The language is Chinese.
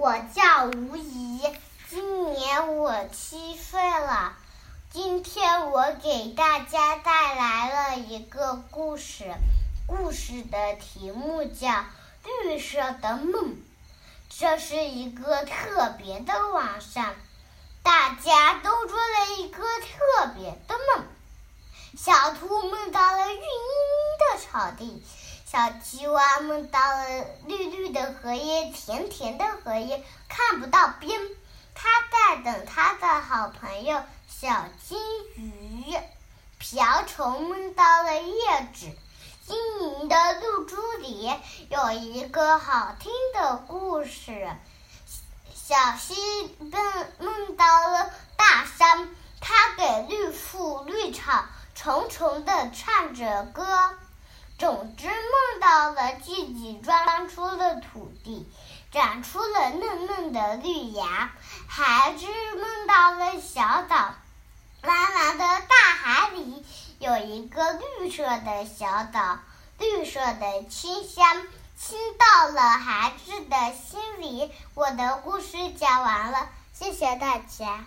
我叫吴怡，今年我七岁了。今天我给大家带来了一个故事，故事的题目叫《绿色的梦》。这是一个特别的晚上，大家都做了一个特别的梦。小兔梦到了绿茵茵的草地。小青蛙梦到了的荷叶，甜甜的荷叶看不到边。他在等他的好朋友小金鱼。瓢虫梦到了叶子，晶莹的露珠里有一个好听的故事。小溪梦梦到了大山，它给绿树绿草重重的唱着歌。总之梦到了自己装出了土地，长出了嫩嫩的绿芽。孩子梦到了小岛，蓝蓝的大海里有一个绿色的小岛，绿色的清香亲到了孩子的心里。我的故事讲完了，谢谢大家。